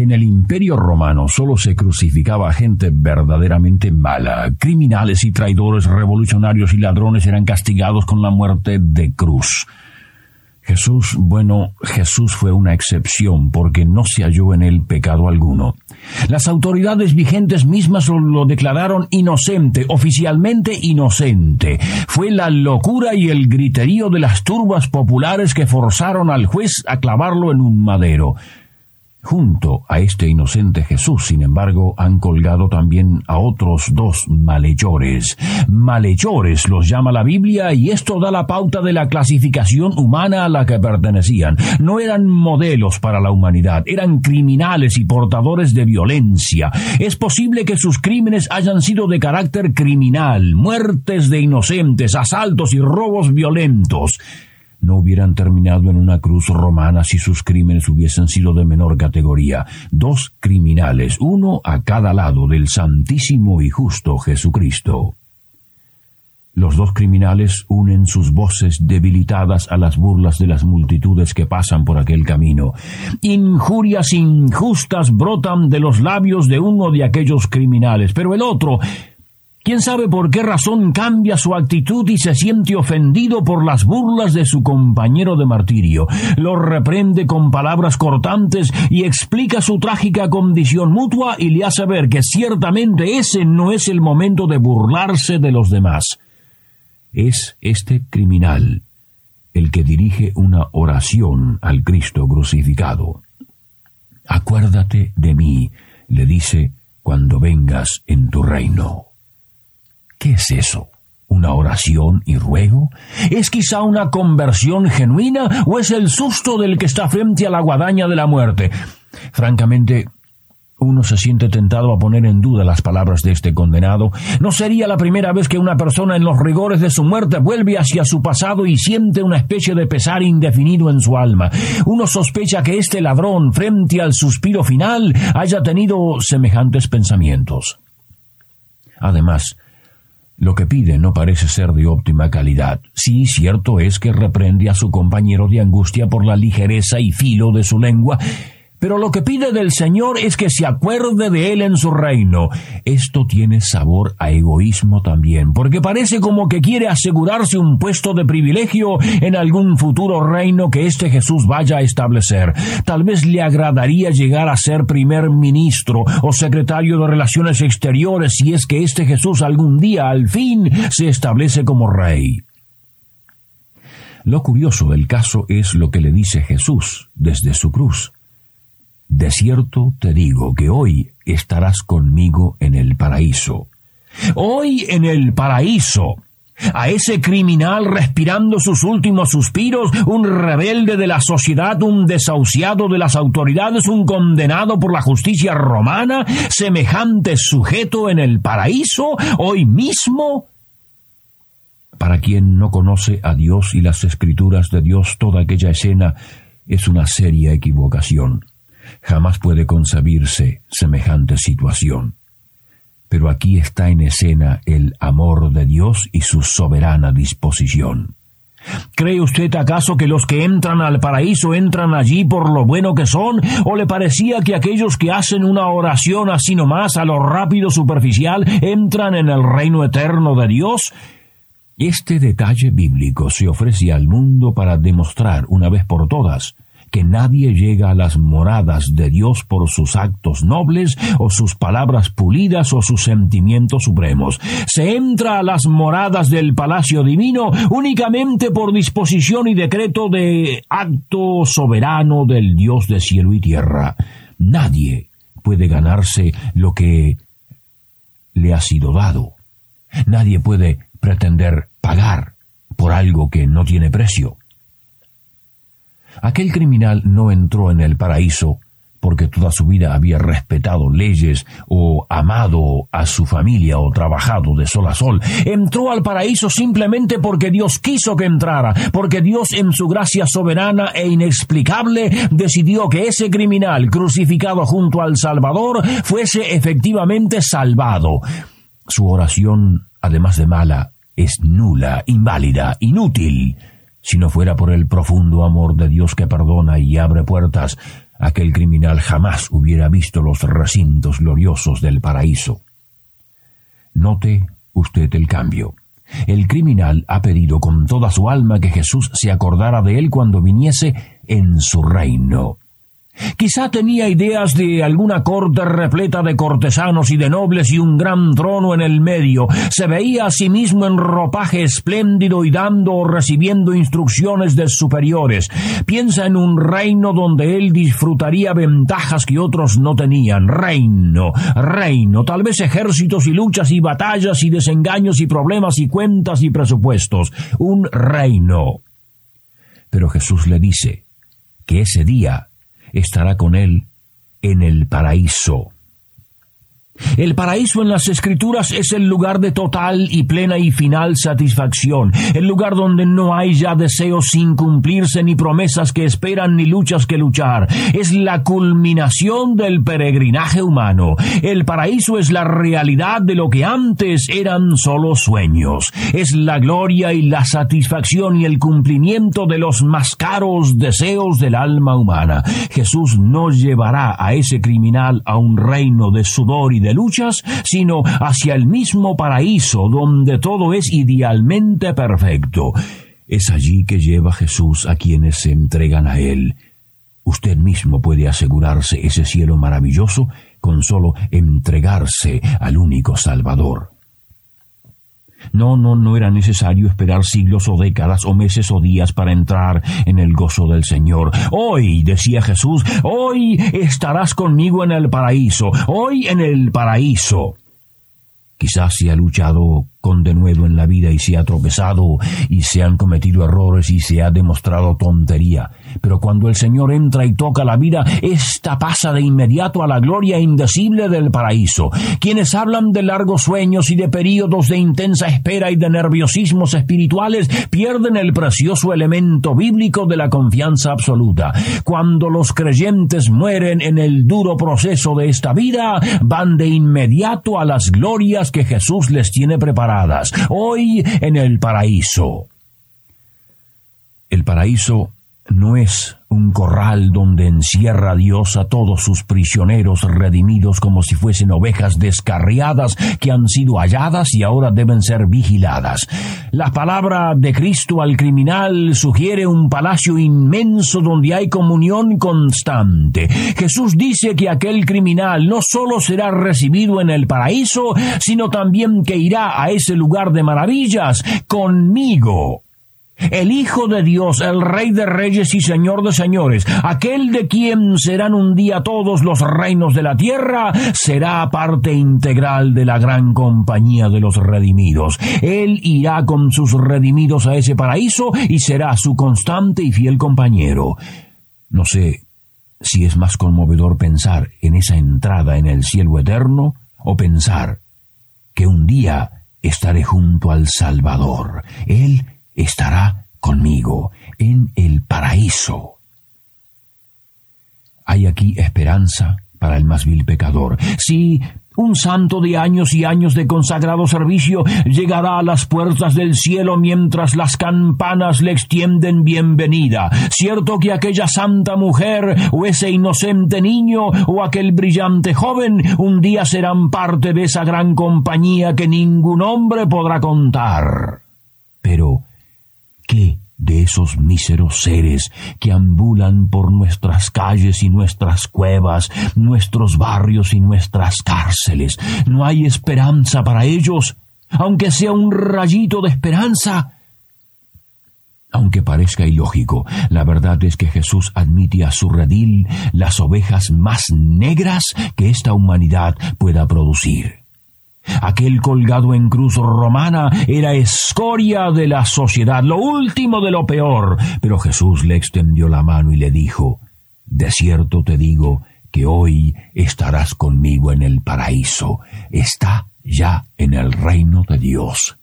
En el Imperio Romano solo se crucificaba gente verdaderamente mala. Criminales y traidores, revolucionarios y ladrones eran castigados con la muerte de cruz. Jesús, bueno, Jesús fue una excepción porque no se halló en él pecado alguno. Las autoridades vigentes mismas lo declararon inocente, oficialmente inocente. Fue la locura y el griterío de las turbas populares que forzaron al juez a clavarlo en un madero. Junto a este inocente Jesús, sin embargo, han colgado también a otros dos malhechores. Malhechores los llama la Biblia y esto da la pauta de la clasificación humana a la que pertenecían. No eran modelos para la humanidad, eran criminales y portadores de violencia. Es posible que sus crímenes hayan sido de carácter criminal, muertes de inocentes, asaltos y robos violentos no hubieran terminado en una cruz romana si sus crímenes hubiesen sido de menor categoría. Dos criminales, uno a cada lado del Santísimo y Justo Jesucristo. Los dos criminales unen sus voces debilitadas a las burlas de las multitudes que pasan por aquel camino. Injurias injustas brotan de los labios de uno de aquellos criminales, pero el otro ¿Quién sabe por qué razón cambia su actitud y se siente ofendido por las burlas de su compañero de martirio? Lo reprende con palabras cortantes y explica su trágica condición mutua y le hace ver que ciertamente ese no es el momento de burlarse de los demás. Es este criminal el que dirige una oración al Cristo crucificado. Acuérdate de mí, le dice, cuando vengas en tu reino. ¿Qué es eso? ¿Una oración y ruego? ¿Es quizá una conversión genuina o es el susto del que está frente a la guadaña de la muerte? Francamente, uno se siente tentado a poner en duda las palabras de este condenado. No sería la primera vez que una persona en los rigores de su muerte vuelve hacia su pasado y siente una especie de pesar indefinido en su alma. Uno sospecha que este ladrón, frente al suspiro final, haya tenido semejantes pensamientos. Además, lo que pide no parece ser de óptima calidad. Sí, cierto es que reprende a su compañero de angustia por la ligereza y filo de su lengua, pero lo que pide del Señor es que se acuerde de Él en su reino. Esto tiene sabor a egoísmo también, porque parece como que quiere asegurarse un puesto de privilegio en algún futuro reino que este Jesús vaya a establecer. Tal vez le agradaría llegar a ser primer ministro o secretario de Relaciones Exteriores si es que este Jesús algún día al fin se establece como rey. Lo curioso del caso es lo que le dice Jesús desde su cruz. De cierto te digo que hoy estarás conmigo en el paraíso. Hoy en el paraíso. A ese criminal respirando sus últimos suspiros, un rebelde de la sociedad, un desahuciado de las autoridades, un condenado por la justicia romana, semejante sujeto en el paraíso, hoy mismo. Para quien no conoce a Dios y las escrituras de Dios, toda aquella escena es una seria equivocación. Jamás puede concebirse semejante situación. Pero aquí está en escena el amor de Dios y su soberana disposición. ¿Cree usted acaso que los que entran al paraíso entran allí por lo bueno que son? ¿O le parecía que aquellos que hacen una oración así nomás a lo rápido superficial entran en el reino eterno de Dios? Este detalle bíblico se ofrece al mundo para demostrar una vez por todas que nadie llega a las moradas de Dios por sus actos nobles o sus palabras pulidas o sus sentimientos supremos. Se entra a las moradas del palacio divino únicamente por disposición y decreto de acto soberano del Dios de cielo y tierra. Nadie puede ganarse lo que le ha sido dado. Nadie puede pretender pagar por algo que no tiene precio. Aquel criminal no entró en el paraíso porque toda su vida había respetado leyes o amado a su familia o trabajado de sol a sol. Entró al paraíso simplemente porque Dios quiso que entrara, porque Dios en su gracia soberana e inexplicable decidió que ese criminal crucificado junto al Salvador fuese efectivamente salvado. Su oración, además de mala, es nula, inválida, inútil. Si no fuera por el profundo amor de Dios que perdona y abre puertas, aquel criminal jamás hubiera visto los recintos gloriosos del paraíso. Note usted el cambio. El criminal ha pedido con toda su alma que Jesús se acordara de él cuando viniese en su reino. Quizá tenía ideas de alguna corte repleta de cortesanos y de nobles y un gran trono en el medio. Se veía a sí mismo en ropaje espléndido y dando o recibiendo instrucciones de superiores. Piensa en un reino donde él disfrutaría ventajas que otros no tenían. Reino, reino, tal vez ejércitos y luchas y batallas y desengaños y problemas y cuentas y presupuestos. Un reino. Pero Jesús le dice que ese día estará con él en el paraíso. El paraíso en las escrituras es el lugar de total y plena y final satisfacción, el lugar donde no hay ya deseos sin cumplirse ni promesas que esperan ni luchas que luchar. Es la culminación del peregrinaje humano. El paraíso es la realidad de lo que antes eran solo sueños. Es la gloria y la satisfacción y el cumplimiento de los más caros deseos del alma humana. Jesús no llevará a ese criminal a un reino de sudor y de luchas, sino hacia el mismo paraíso donde todo es idealmente perfecto. Es allí que lleva Jesús a quienes se entregan a Él. Usted mismo puede asegurarse ese cielo maravilloso con solo entregarse al único Salvador. No, no, no era necesario esperar siglos o décadas o meses o días para entrar en el gozo del Señor. Hoy, decía Jesús, hoy estarás conmigo en el paraíso, hoy en el paraíso. Quizás se ha luchado con denuedo en la vida y se ha tropezado y se han cometido errores y se ha demostrado tontería. Pero cuando el Señor entra y toca la vida, ésta pasa de inmediato a la gloria indecible del paraíso. Quienes hablan de largos sueños y de períodos de intensa espera y de nerviosismos espirituales pierden el precioso elemento bíblico de la confianza absoluta. Cuando los creyentes mueren en el duro proceso de esta vida, van de inmediato a las glorias que Jesús les tiene preparadas, hoy en el paraíso. El paraíso no es un corral donde encierra Dios a todos sus prisioneros redimidos como si fuesen ovejas descarriadas que han sido halladas y ahora deben ser vigiladas. La palabra de Cristo al criminal sugiere un palacio inmenso donde hay comunión constante. Jesús dice que aquel criminal no solo será recibido en el paraíso, sino también que irá a ese lugar de maravillas conmigo el Hijo de Dios, el Rey de Reyes y Señor de Señores, aquel de quien serán un día todos los reinos de la tierra, será parte integral de la gran compañía de los redimidos. Él irá con sus redimidos a ese paraíso y será su constante y fiel compañero. No sé si es más conmovedor pensar en esa entrada en el cielo eterno o pensar que un día estaré junto al Salvador. Él estará conmigo en el paraíso. Hay aquí esperanza para el más vil pecador. Sí, un santo de años y años de consagrado servicio llegará a las puertas del cielo mientras las campanas le extienden bienvenida. Cierto que aquella santa mujer o ese inocente niño o aquel brillante joven un día serán parte de esa gran compañía que ningún hombre podrá contar. Pero ¿Qué de esos míseros seres que ambulan por nuestras calles y nuestras cuevas, nuestros barrios y nuestras cárceles? ¿No hay esperanza para ellos? Aunque sea un rayito de esperanza. Aunque parezca ilógico, la verdad es que Jesús admite a su redil las ovejas más negras que esta humanidad pueda producir. Aquel colgado en cruz romana era escoria de la sociedad, lo último de lo peor. Pero Jesús le extendió la mano y le dijo, De cierto te digo que hoy estarás conmigo en el paraíso. Está ya en el reino de Dios.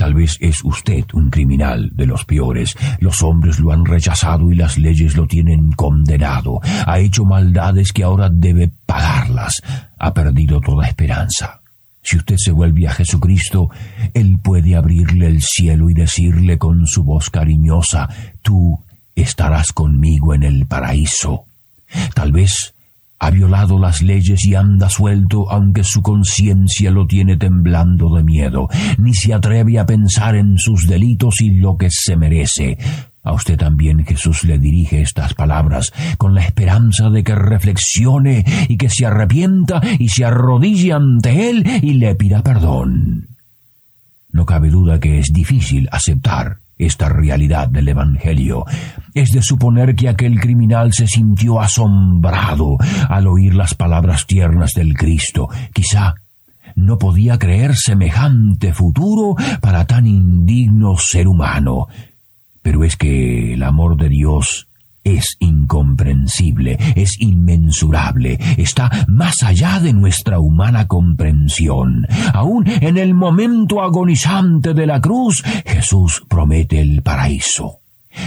Tal vez es usted un criminal de los peores. Los hombres lo han rechazado y las leyes lo tienen condenado. Ha hecho maldades que ahora debe pagarlas. Ha perdido toda esperanza. Si usted se vuelve a Jesucristo, Él puede abrirle el cielo y decirle con su voz cariñosa, Tú estarás conmigo en el paraíso. Tal vez ha violado las leyes y anda suelto aunque su conciencia lo tiene temblando de miedo, ni se atreve a pensar en sus delitos y lo que se merece. A usted también Jesús le dirige estas palabras con la esperanza de que reflexione y que se arrepienta y se arrodille ante Él y le pida perdón. No cabe duda que es difícil aceptar esta realidad del Evangelio. Es de suponer que aquel criminal se sintió asombrado al oír las palabras tiernas del Cristo. Quizá no podía creer semejante futuro para tan indigno ser humano. Pero es que el amor de Dios es incomprensible, es inmensurable, está más allá de nuestra humana comprensión. Aún en el momento agonizante de la cruz, Jesús promete el paraíso.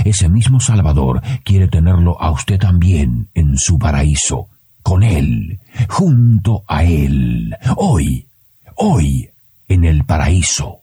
Ese mismo Salvador quiere tenerlo a usted también en su paraíso, con Él, junto a Él, hoy, hoy, en el paraíso.